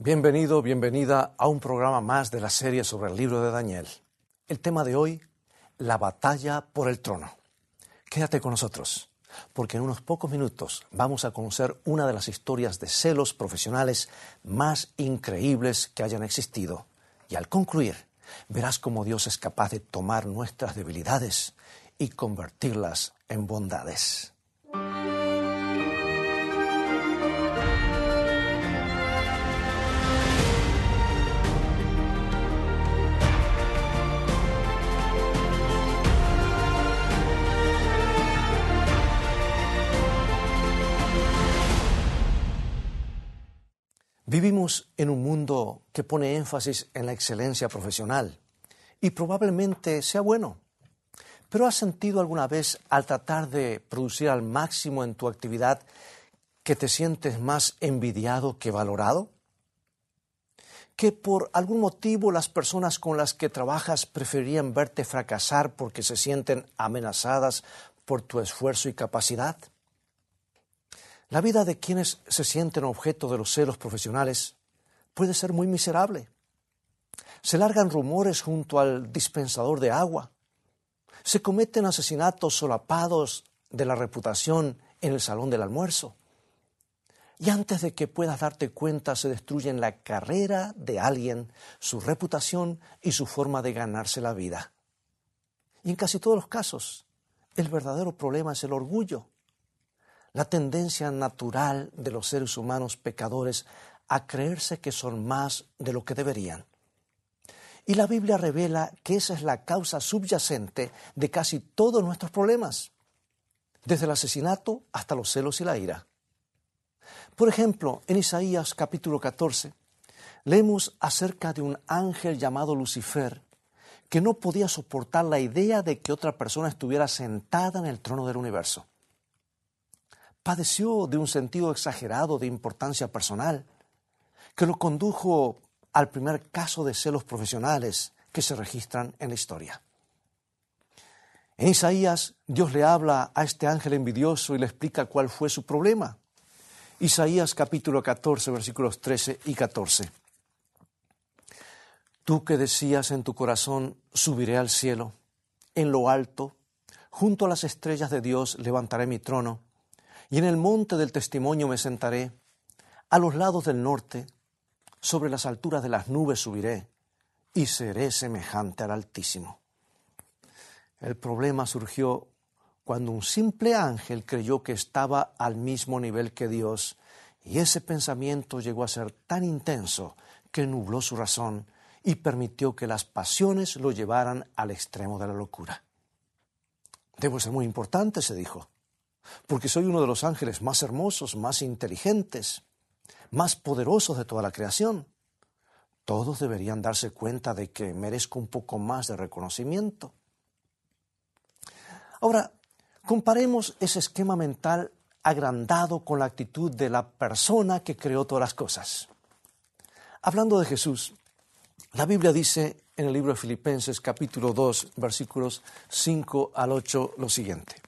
Bienvenido, bienvenida a un programa más de la serie sobre el libro de Daniel. El tema de hoy, la batalla por el trono. Quédate con nosotros, porque en unos pocos minutos vamos a conocer una de las historias de celos profesionales más increíbles que hayan existido. Y al concluir, verás cómo Dios es capaz de tomar nuestras debilidades y convertirlas en bondades. Vivimos en un mundo que pone énfasis en la excelencia profesional y probablemente sea bueno. Pero ¿has sentido alguna vez al tratar de producir al máximo en tu actividad que te sientes más envidiado que valorado? ¿Que por algún motivo las personas con las que trabajas preferirían verte fracasar porque se sienten amenazadas por tu esfuerzo y capacidad? La vida de quienes se sienten objeto de los celos profesionales puede ser muy miserable. Se largan rumores junto al dispensador de agua. Se cometen asesinatos solapados de la reputación en el salón del almuerzo. Y antes de que puedas darte cuenta se destruyen la carrera de alguien, su reputación y su forma de ganarse la vida. Y en casi todos los casos, el verdadero problema es el orgullo la tendencia natural de los seres humanos pecadores a creerse que son más de lo que deberían. Y la Biblia revela que esa es la causa subyacente de casi todos nuestros problemas, desde el asesinato hasta los celos y la ira. Por ejemplo, en Isaías capítulo 14, leemos acerca de un ángel llamado Lucifer que no podía soportar la idea de que otra persona estuviera sentada en el trono del universo padeció de un sentido exagerado de importancia personal, que lo condujo al primer caso de celos profesionales que se registran en la historia. En Isaías, Dios le habla a este ángel envidioso y le explica cuál fue su problema. Isaías capítulo 14, versículos 13 y 14. Tú que decías en tu corazón, subiré al cielo, en lo alto, junto a las estrellas de Dios levantaré mi trono y en el monte del testimonio me sentaré, a los lados del norte, sobre las alturas de las nubes subiré, y seré semejante al Altísimo. El problema surgió cuando un simple ángel creyó que estaba al mismo nivel que Dios, y ese pensamiento llegó a ser tan intenso que nubló su razón y permitió que las pasiones lo llevaran al extremo de la locura. Debo ser muy importante, se dijo porque soy uno de los ángeles más hermosos, más inteligentes, más poderosos de toda la creación. Todos deberían darse cuenta de que merezco un poco más de reconocimiento. Ahora, comparemos ese esquema mental agrandado con la actitud de la persona que creó todas las cosas. Hablando de Jesús, la Biblia dice en el libro de Filipenses capítulo 2 versículos 5 al 8 lo siguiente.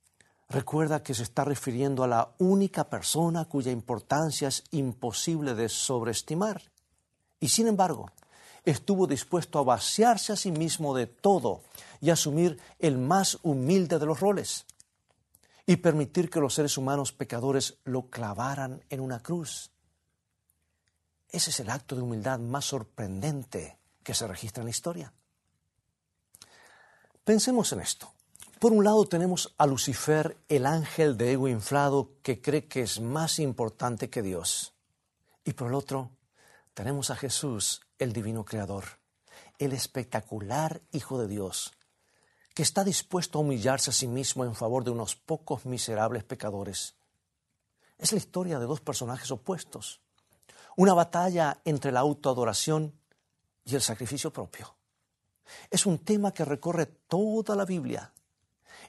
recuerda que se está refiriendo a la única persona cuya importancia es imposible de sobreestimar. Y sin embargo, estuvo dispuesto a vaciarse a sí mismo de todo y asumir el más humilde de los roles y permitir que los seres humanos pecadores lo clavaran en una cruz. Ese es el acto de humildad más sorprendente que se registra en la historia. Pensemos en esto. Por un lado tenemos a Lucifer, el ángel de ego inflado que cree que es más importante que Dios. Y por el otro tenemos a Jesús, el divino creador, el espectacular Hijo de Dios, que está dispuesto a humillarse a sí mismo en favor de unos pocos miserables pecadores. Es la historia de dos personajes opuestos. una batalla entre la autoadoración y el sacrificio propio. Es un tema que recorre toda la Biblia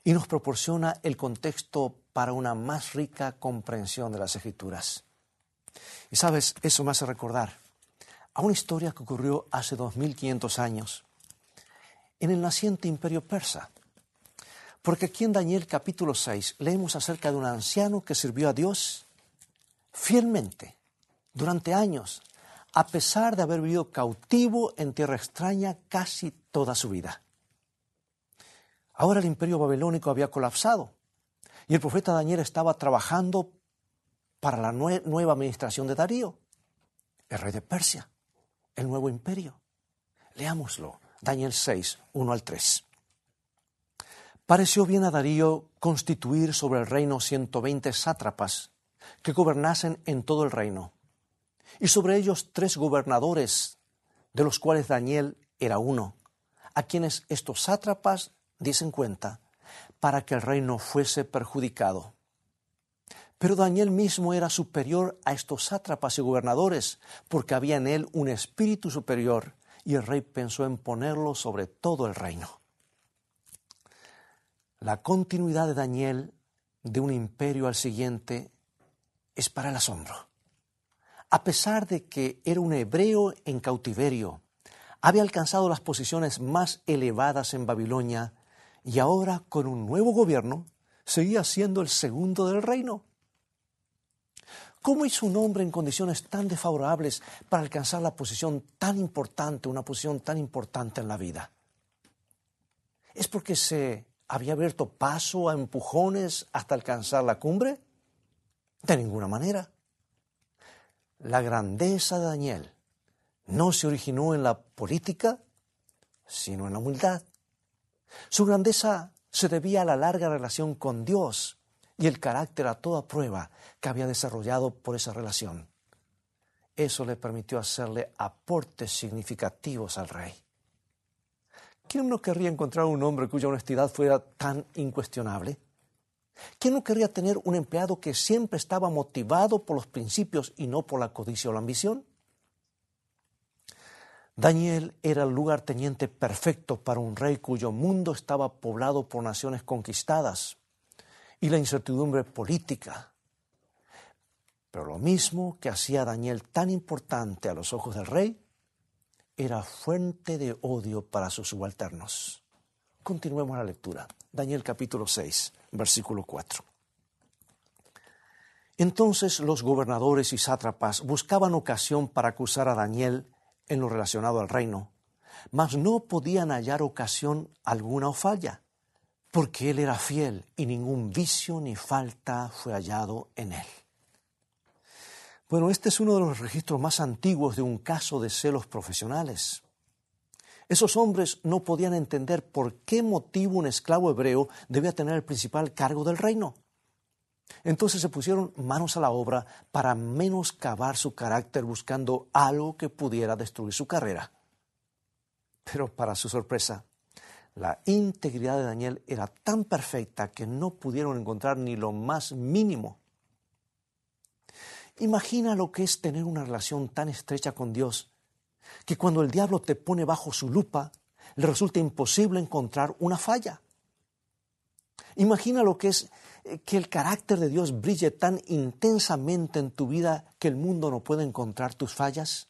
y nos proporciona el contexto para una más rica comprensión de las escrituras. Y sabes, eso me hace recordar a una historia que ocurrió hace 2500 años en el naciente imperio persa. Porque aquí en Daniel capítulo 6 leemos acerca de un anciano que sirvió a Dios fielmente durante años, a pesar de haber vivido cautivo en tierra extraña casi toda su vida. Ahora el imperio babilónico había colapsado y el profeta Daniel estaba trabajando para la nueva administración de Darío, el rey de Persia, el nuevo imperio. Leámoslo, Daniel 6, 1 al 3. Pareció bien a Darío constituir sobre el reino 120 sátrapas que gobernasen en todo el reino, y sobre ellos tres gobernadores, de los cuales Daniel era uno, a quienes estos sátrapas dicen cuenta, para que el reino fuese perjudicado. Pero Daniel mismo era superior a estos sátrapas y gobernadores, porque había en él un espíritu superior, y el rey pensó en ponerlo sobre todo el reino. La continuidad de Daniel de un imperio al siguiente es para el asombro. A pesar de que era un hebreo en cautiverio, había alcanzado las posiciones más elevadas en Babilonia y ahora con un nuevo gobierno seguía siendo el segundo del reino. ¿Cómo hizo un hombre en condiciones tan desfavorables para alcanzar la posición tan importante, una posición tan importante en la vida? ¿Es porque se había abierto paso a empujones hasta alcanzar la cumbre? De ninguna manera. La grandeza de Daniel no se originó en la política, sino en la humildad. Su grandeza se debía a la larga relación con Dios y el carácter a toda prueba que había desarrollado por esa relación. Eso le permitió hacerle aportes significativos al rey. ¿Quién no querría encontrar un hombre cuya honestidad fuera tan incuestionable? ¿Quién no querría tener un empleado que siempre estaba motivado por los principios y no por la codicia o la ambición? Daniel era el lugarteniente perfecto para un rey cuyo mundo estaba poblado por naciones conquistadas y la incertidumbre política. Pero lo mismo que hacía Daniel tan importante a los ojos del rey, era fuente de odio para sus subalternos. Continuemos la lectura. Daniel capítulo 6, versículo 4. Entonces los gobernadores y sátrapas buscaban ocasión para acusar a Daniel en lo relacionado al reino, mas no podían hallar ocasión alguna o falla, porque él era fiel y ningún vicio ni falta fue hallado en él. Bueno, este es uno de los registros más antiguos de un caso de celos profesionales. Esos hombres no podían entender por qué motivo un esclavo hebreo debía tener el principal cargo del reino. Entonces se pusieron manos a la obra para menoscabar su carácter buscando algo que pudiera destruir su carrera. Pero para su sorpresa, la integridad de Daniel era tan perfecta que no pudieron encontrar ni lo más mínimo. Imagina lo que es tener una relación tan estrecha con Dios que cuando el diablo te pone bajo su lupa, le resulta imposible encontrar una falla. Imagina lo que es que el carácter de Dios brille tan intensamente en tu vida que el mundo no puede encontrar tus fallas.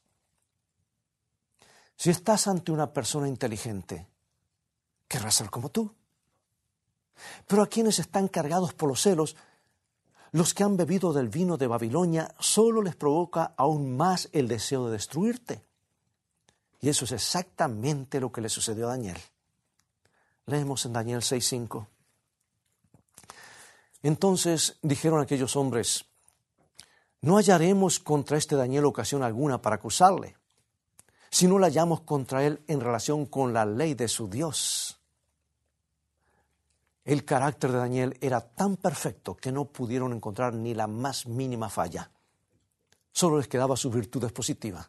Si estás ante una persona inteligente, querrá ser como tú. Pero a quienes están cargados por los celos, los que han bebido del vino de Babilonia, solo les provoca aún más el deseo de destruirte. Y eso es exactamente lo que le sucedió a Daniel. Leemos en Daniel 6:5. Entonces dijeron aquellos hombres, no hallaremos contra este Daniel ocasión alguna para acusarle, si no la hallamos contra él en relación con la ley de su Dios. El carácter de Daniel era tan perfecto que no pudieron encontrar ni la más mínima falla. Solo les quedaba su virtud positiva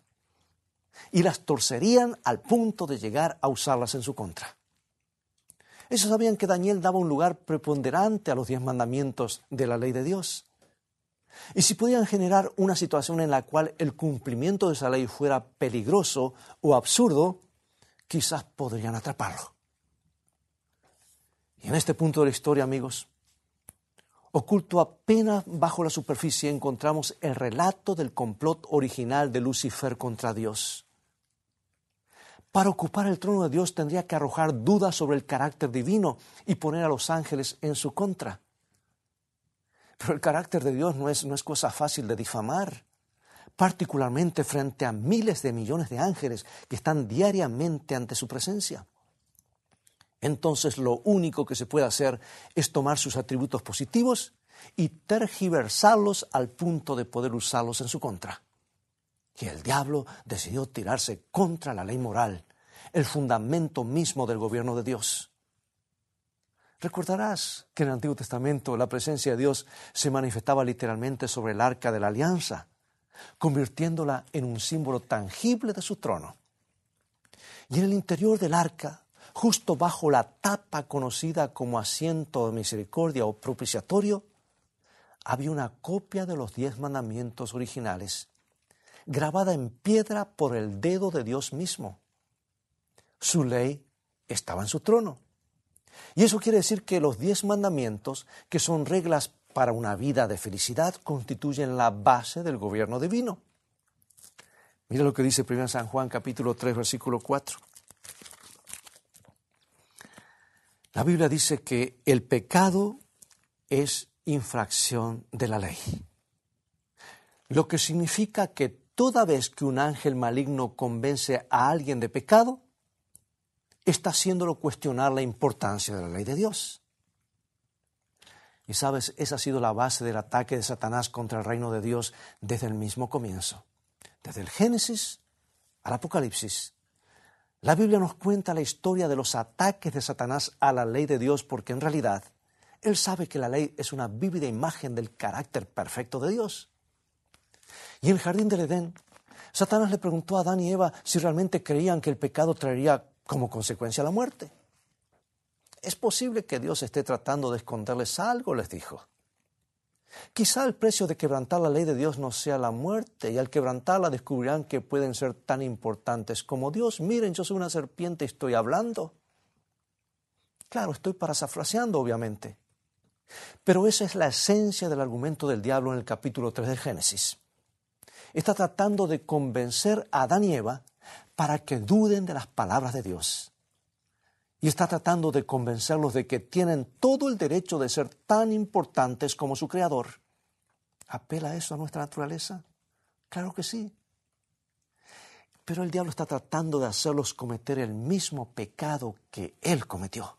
y las torcerían al punto de llegar a usarlas en su contra. Ellos sabían que Daniel daba un lugar preponderante a los diez mandamientos de la ley de Dios. Y si podían generar una situación en la cual el cumplimiento de esa ley fuera peligroso o absurdo, quizás podrían atraparlo. Y en este punto de la historia, amigos, oculto apenas bajo la superficie encontramos el relato del complot original de Lucifer contra Dios. Para ocupar el trono de Dios tendría que arrojar dudas sobre el carácter divino y poner a los ángeles en su contra. Pero el carácter de Dios no es, no es cosa fácil de difamar, particularmente frente a miles de millones de ángeles que están diariamente ante su presencia. Entonces lo único que se puede hacer es tomar sus atributos positivos y tergiversarlos al punto de poder usarlos en su contra. Y el diablo decidió tirarse contra la ley moral, el fundamento mismo del gobierno de Dios. Recordarás que en el Antiguo Testamento la presencia de Dios se manifestaba literalmente sobre el arca de la alianza, convirtiéndola en un símbolo tangible de su trono. Y en el interior del arca, justo bajo la tapa conocida como asiento de misericordia o propiciatorio, había una copia de los diez mandamientos originales, grabada en piedra por el dedo de Dios mismo. Su ley estaba en su trono. Y eso quiere decir que los diez mandamientos, que son reglas para una vida de felicidad, constituyen la base del gobierno divino. Mira lo que dice 1 San Juan capítulo 3 versículo 4. La Biblia dice que el pecado es infracción de la ley. Lo que significa que toda vez que un ángel maligno convence a alguien de pecado, está haciéndolo cuestionar la importancia de la ley de Dios. Y sabes, esa ha sido la base del ataque de Satanás contra el reino de Dios desde el mismo comienzo. Desde el Génesis al Apocalipsis. La Biblia nos cuenta la historia de los ataques de Satanás a la ley de Dios porque en realidad él sabe que la ley es una vívida imagen del carácter perfecto de Dios. Y en el jardín del Edén, Satanás le preguntó a Adán y Eva si realmente creían que el pecado traería como consecuencia la muerte. Es posible que Dios esté tratando de esconderles algo, les dijo. Quizá el precio de quebrantar la ley de Dios no sea la muerte, y al quebrantarla descubrirán que pueden ser tan importantes como Dios. Miren, yo soy una serpiente y estoy hablando. Claro, estoy parafraseando, obviamente. Pero esa es la esencia del argumento del diablo en el capítulo 3 de Génesis. Está tratando de convencer a Adán y Eva para que duden de las palabras de Dios. Y está tratando de convencerlos de que tienen todo el derecho de ser tan importantes como su Creador. ¿Apela eso a nuestra naturaleza? Claro que sí. Pero el diablo está tratando de hacerlos cometer el mismo pecado que él cometió.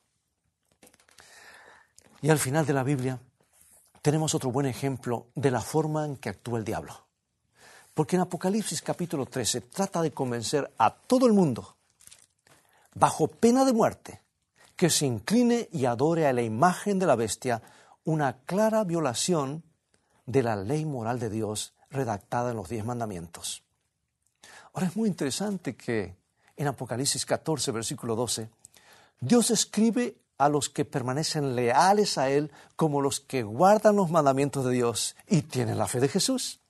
Y al final de la Biblia tenemos otro buen ejemplo de la forma en que actúa el diablo. Porque en Apocalipsis capítulo 13 trata de convencer a todo el mundo, bajo pena de muerte, que se incline y adore a la imagen de la bestia, una clara violación de la ley moral de Dios redactada en los diez mandamientos. Ahora es muy interesante que en Apocalipsis 14, versículo 12, Dios escribe a los que permanecen leales a Él como los que guardan los mandamientos de Dios y tienen la fe de Jesús.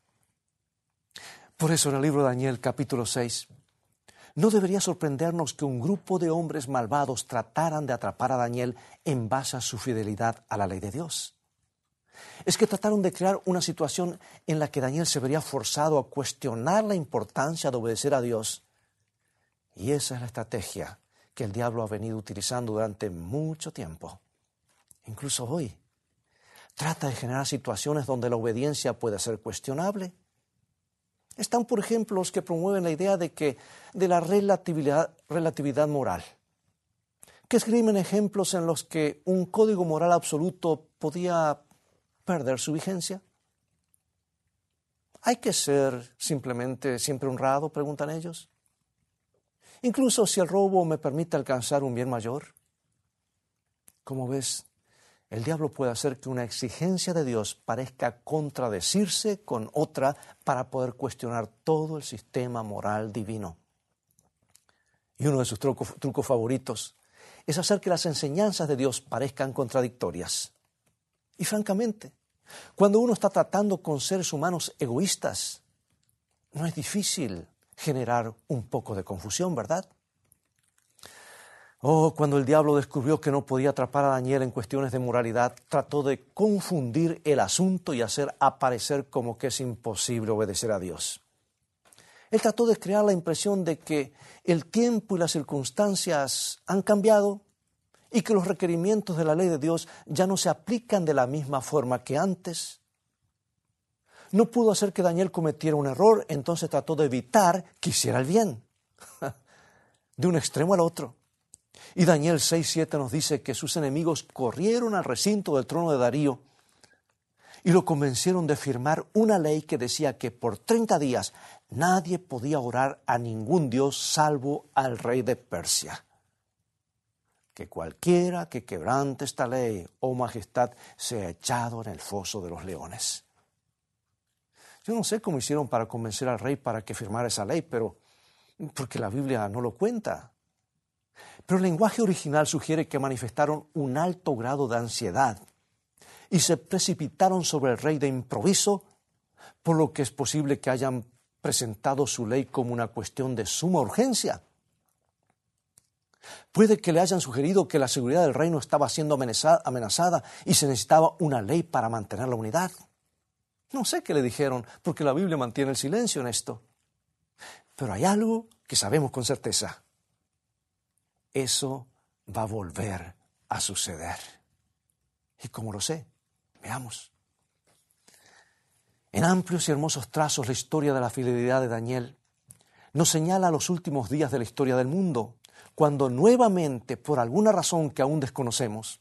Por eso en el libro de Daniel capítulo 6, no debería sorprendernos que un grupo de hombres malvados trataran de atrapar a Daniel en base a su fidelidad a la ley de Dios. Es que trataron de crear una situación en la que Daniel se vería forzado a cuestionar la importancia de obedecer a Dios. Y esa es la estrategia que el diablo ha venido utilizando durante mucho tiempo, incluso hoy. Trata de generar situaciones donde la obediencia puede ser cuestionable están, por ejemplo, los que promueven la idea de, que, de la relatividad, relatividad moral, que escriben ejemplos en los que un código moral absoluto podía perder su vigencia. ¿Hay que ser simplemente siempre honrado? preguntan ellos. Incluso si el robo me permite alcanzar un bien mayor. Como ves, el diablo puede hacer que una exigencia de Dios parezca contradecirse con otra para poder cuestionar todo el sistema moral divino. Y uno de sus trucos, favoritos es hacer que las enseñanzas de Dios parezcan contradictorias. Y francamente, Cuando uno está tratando con seres humanos egoístas, no es difícil generar un poco de confusión, ¿verdad? Oh, cuando el diablo descubrió que no podía atrapar a Daniel en cuestiones de moralidad, trató de confundir el asunto y hacer aparecer como que es imposible obedecer a Dios. Él trató de crear la impresión de que el tiempo y las circunstancias han cambiado y que los requerimientos de la ley de Dios ya no se aplican de la misma forma que antes. No pudo hacer que Daniel cometiera un error, entonces trató de evitar que hiciera el bien, de un extremo al otro. Y Daniel 6.7 nos dice que sus enemigos corrieron al recinto del trono de Darío y lo convencieron de firmar una ley que decía que por 30 días nadie podía orar a ningún dios salvo al rey de Persia. Que cualquiera que quebrante esta ley, oh majestad, sea echado en el foso de los leones. Yo no sé cómo hicieron para convencer al rey para que firmara esa ley, pero porque la Biblia no lo cuenta. Pero el lenguaje original sugiere que manifestaron un alto grado de ansiedad y se precipitaron sobre el rey de improviso, por lo que es posible que hayan presentado su ley como una cuestión de suma urgencia. Puede que le hayan sugerido que la seguridad del reino estaba siendo amenazada y se necesitaba una ley para mantener la unidad. No sé qué le dijeron, porque la Biblia mantiene el silencio en esto. Pero hay algo que sabemos con certeza eso va a volver a suceder. ¿Y cómo lo sé? Veamos. En amplios y hermosos trazos la historia de la fidelidad de Daniel nos señala los últimos días de la historia del mundo, cuando nuevamente, por alguna razón que aún desconocemos,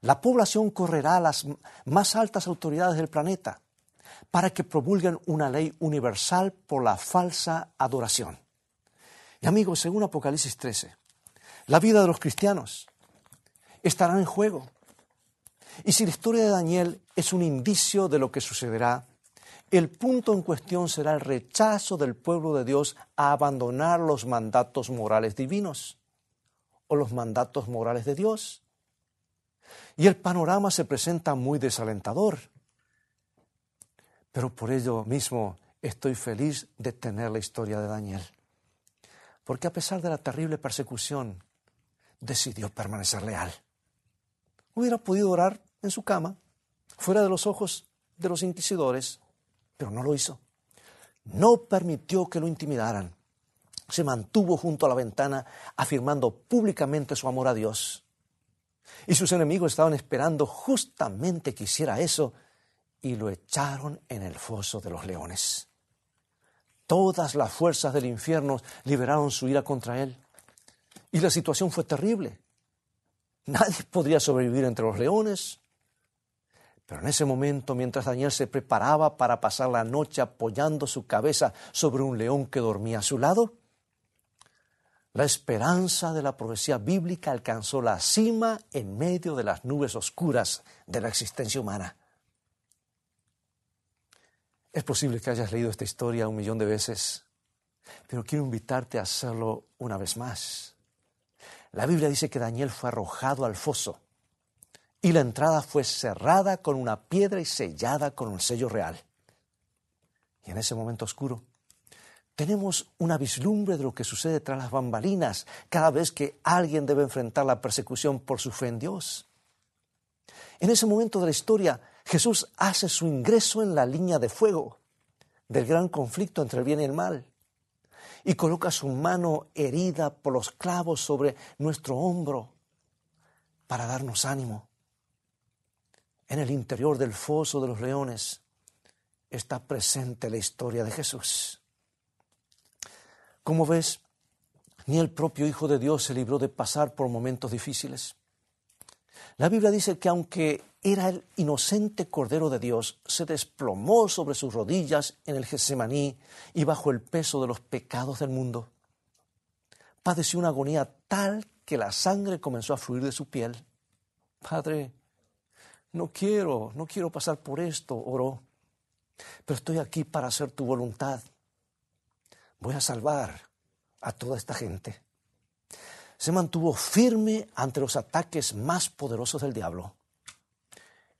la población correrá a las más altas autoridades del planeta para que promulguen una ley universal por la falsa adoración. Y amigos, según Apocalipsis 13, la vida de los cristianos estará en juego. Y si la historia de Daniel es un indicio de lo que sucederá, el punto en cuestión será el rechazo del pueblo de Dios a abandonar los mandatos morales divinos o los mandatos morales de Dios. Y el panorama se presenta muy desalentador. Pero por ello mismo estoy feliz de tener la historia de Daniel. Porque a pesar de la terrible persecución decidió permanecer leal. Hubiera podido orar en su cama, fuera de los ojos de los inquisidores, pero no lo hizo. No permitió que lo intimidaran. Se mantuvo junto a la ventana afirmando públicamente su amor a Dios. Y sus enemigos estaban esperando justamente que hiciera eso y lo echaron en el foso de los leones. Todas las fuerzas del infierno liberaron su ira contra él. Y la situación fue terrible. Nadie podría sobrevivir entre los leones. Pero en ese momento, mientras Daniel se preparaba para pasar la noche apoyando su cabeza sobre un león que dormía a su lado, la esperanza de la profecía bíblica alcanzó la cima en medio de las nubes oscuras de la existencia humana. Es posible que hayas leído esta historia un millón de veces, pero quiero invitarte a hacerlo una vez más. La Biblia dice que Daniel fue arrojado al foso y la entrada fue cerrada con una piedra y sellada con un sello real. Y en ese momento oscuro tenemos una vislumbre de lo que sucede tras las bambalinas cada vez que alguien debe enfrentar la persecución por su fe en Dios. En ese momento de la historia, Jesús hace su ingreso en la línea de fuego del gran conflicto entre el bien y el mal y coloca su mano herida por los clavos sobre nuestro hombro para darnos ánimo. En el interior del foso de los leones está presente la historia de Jesús. Como ves, ni el propio Hijo de Dios se libró de pasar por momentos difíciles. La Biblia dice que aunque era el inocente Cordero de Dios, se desplomó sobre sus rodillas en el Getsemaní y bajo el peso de los pecados del mundo. Padeció una agonía tal que la sangre comenzó a fluir de su piel. Padre, no quiero, no quiero pasar por esto, oró, pero estoy aquí para hacer tu voluntad. Voy a salvar a toda esta gente. Se mantuvo firme ante los ataques más poderosos del diablo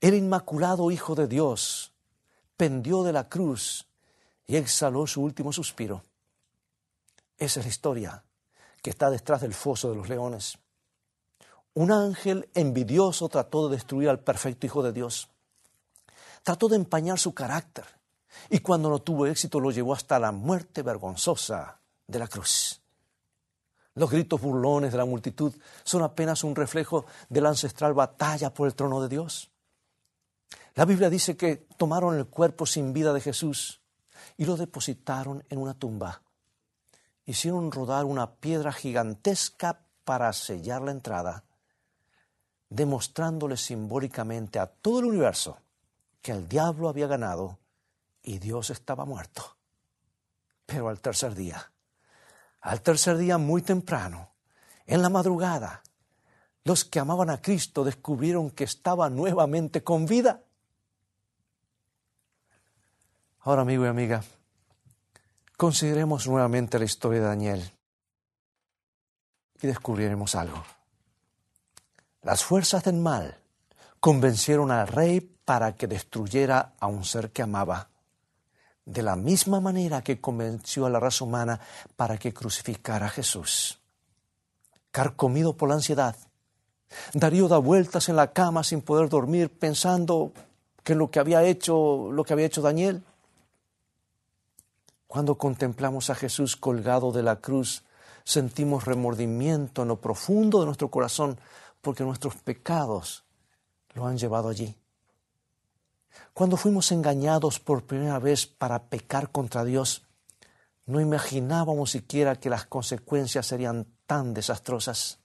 el inmaculado Hijo de Dios, pendió de la cruz y exhaló su último suspiro. Esa es la historia que está detrás del foso de los leones. Un ángel envidioso trató de destruir al perfecto Hijo de Dios. Trató de empañar su carácter y cuando no tuvo éxito lo llevó hasta la muerte vergonzosa de la cruz. Los gritos burlones de la multitud son apenas un reflejo de la ancestral batalla por el trono de Dios. La Biblia dice que tomaron el cuerpo sin vida de Jesús y lo depositaron en una tumba. Hicieron rodar una piedra gigantesca para sellar la entrada, demostrándole simbólicamente a todo el universo que el diablo había ganado y Dios estaba muerto. Pero al tercer día, al tercer día muy temprano, en la madrugada, los que amaban a Cristo descubrieron que estaba nuevamente con vida. Ahora, amigo y amiga, consideremos nuevamente la historia de Daniel y descubriremos algo. Las fuerzas del mal convencieron al rey para que destruyera a un ser que amaba de la misma manera que convenció a la raza humana para que crucificara a Jesús. Carcomido por la ansiedad, Darío da vueltas en la cama sin poder dormir pensando que lo que había hecho, lo que había hecho Daniel. Cuando contemplamos a Jesús colgado de la cruz, sentimos remordimiento en lo profundo de nuestro corazón porque nuestros pecados lo han llevado allí. Cuando fuimos engañados por primera vez para pecar contra Dios, no imaginábamos siquiera que las consecuencias serían tan desastrosas.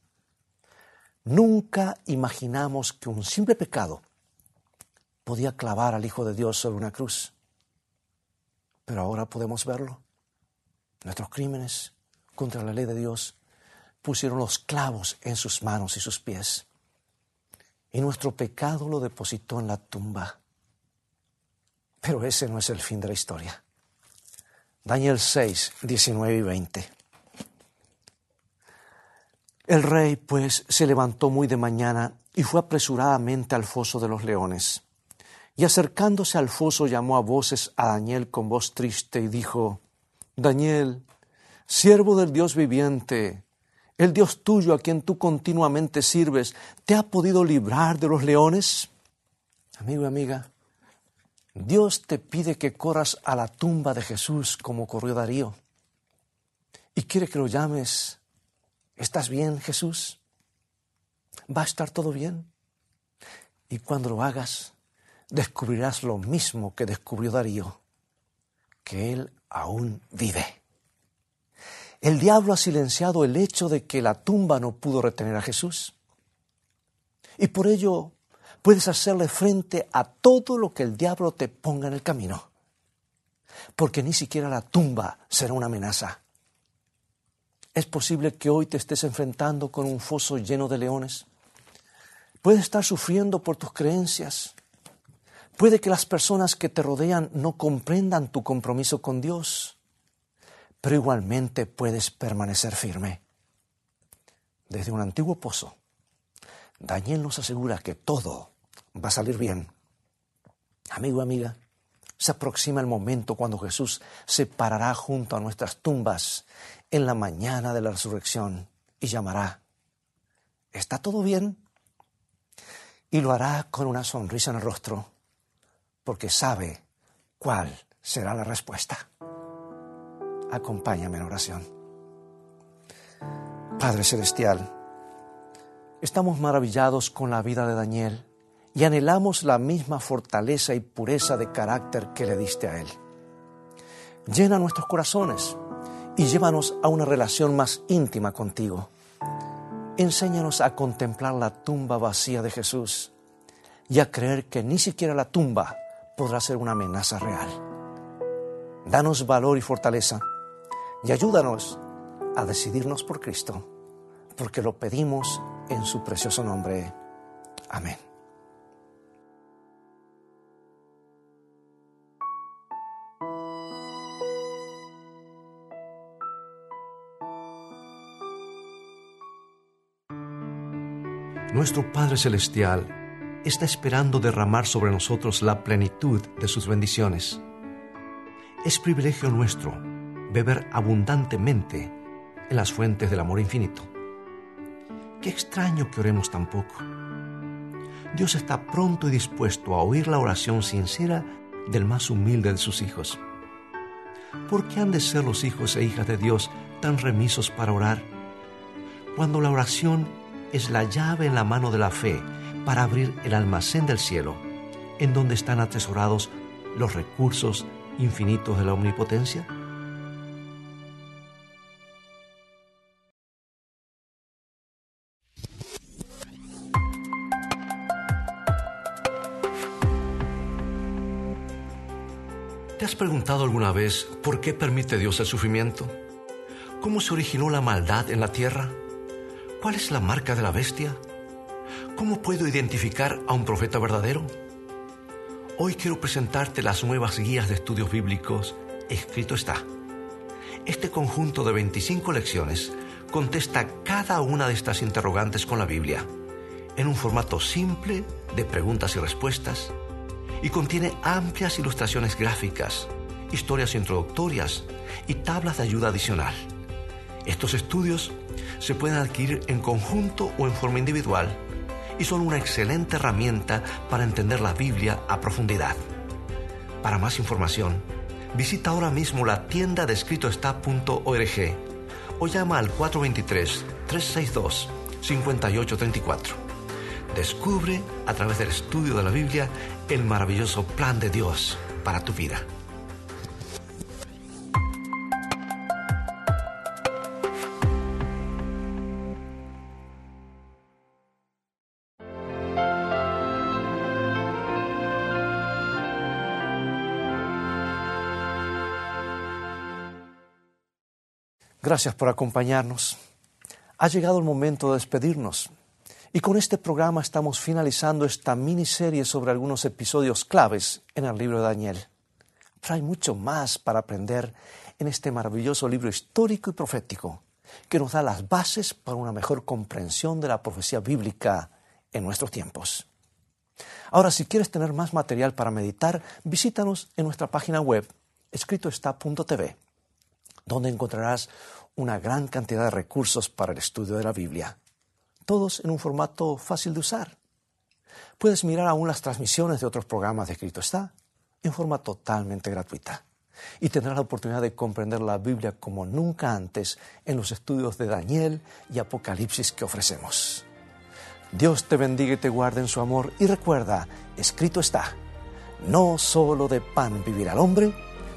Nunca imaginamos que un simple pecado podía clavar al Hijo de Dios sobre una cruz. Pero ahora podemos verlo. Nuestros crímenes contra la ley de Dios pusieron los clavos en sus manos y sus pies. Y nuestro pecado lo depositó en la tumba. Pero ese no es el fin de la historia. Daniel 6, 19 y 20. El rey, pues, se levantó muy de mañana y fue apresuradamente al foso de los leones. Y acercándose al foso llamó a voces a Daniel con voz triste y dijo, Daniel, siervo del Dios viviente, el Dios tuyo a quien tú continuamente sirves, ¿te ha podido librar de los leones? Amigo y amiga, Dios te pide que corras a la tumba de Jesús como corrió Darío. Y quiere que lo llames. ¿Estás bien, Jesús? ¿Va a estar todo bien? Y cuando lo hagas, descubrirás lo mismo que descubrió Darío, que Él aún vive. El diablo ha silenciado el hecho de que la tumba no pudo retener a Jesús. Y por ello puedes hacerle frente a todo lo que el diablo te ponga en el camino. Porque ni siquiera la tumba será una amenaza. Es posible que hoy te estés enfrentando con un foso lleno de leones. Puedes estar sufriendo por tus creencias. Puede que las personas que te rodean no comprendan tu compromiso con Dios, pero igualmente puedes permanecer firme. Desde un antiguo pozo, Daniel nos asegura que todo va a salir bien. Amigo, amiga, se aproxima el momento cuando Jesús se parará junto a nuestras tumbas en la mañana de la resurrección y llamará, ¿está todo bien? Y lo hará con una sonrisa en el rostro, porque sabe cuál será la respuesta. Acompáñame en oración. Padre Celestial, estamos maravillados con la vida de Daniel y anhelamos la misma fortaleza y pureza de carácter que le diste a Él. Llena nuestros corazones y llévanos a una relación más íntima contigo. Enséñanos a contemplar la tumba vacía de Jesús y a creer que ni siquiera la tumba podrá ser una amenaza real. Danos valor y fortaleza y ayúdanos a decidirnos por Cristo, porque lo pedimos en su precioso nombre. Amén. Nuestro Padre Celestial, está esperando derramar sobre nosotros la plenitud de sus bendiciones. Es privilegio nuestro beber abundantemente en las fuentes del amor infinito. Qué extraño que oremos tan poco. Dios está pronto y dispuesto a oír la oración sincera del más humilde de sus hijos. ¿Por qué han de ser los hijos e hijas de Dios tan remisos para orar? Cuando la oración es la llave en la mano de la fe para abrir el almacén del cielo, en donde están atesorados los recursos infinitos de la omnipotencia? ¿Te has preguntado alguna vez por qué permite Dios el sufrimiento? ¿Cómo se originó la maldad en la tierra? ¿Cuál es la marca de la bestia? ¿Cómo puedo identificar a un profeta verdadero? Hoy quiero presentarte las nuevas guías de estudios bíblicos. Escrito está. Este conjunto de 25 lecciones contesta cada una de estas interrogantes con la Biblia, en un formato simple de preguntas y respuestas, y contiene amplias ilustraciones gráficas, historias introductorias y tablas de ayuda adicional. Estos estudios se pueden adquirir en conjunto o en forma individual y son una excelente herramienta para entender la Biblia a profundidad. Para más información, visita ahora mismo la tienda de escritoestá.org o llama al 423-362-5834. Descubre a través del estudio de la Biblia el maravilloso plan de Dios para tu vida. Gracias por acompañarnos. Ha llegado el momento de despedirnos. Y con este programa estamos finalizando esta miniserie sobre algunos episodios claves en el libro de Daniel. Pero hay mucho más para aprender en este maravilloso libro histórico y profético que nos da las bases para una mejor comprensión de la profecía bíblica en nuestros tiempos. Ahora, si quieres tener más material para meditar, visítanos en nuestra página web escritoestá.tv donde encontrarás una gran cantidad de recursos para el estudio de la Biblia, todos en un formato fácil de usar. Puedes mirar aún las transmisiones de otros programas de Escrito está en forma totalmente gratuita y tendrás la oportunidad de comprender la Biblia como nunca antes en los estudios de Daniel y Apocalipsis que ofrecemos. Dios te bendiga y te guarde en su amor y recuerda, escrito está, no solo de pan vivirá el hombre,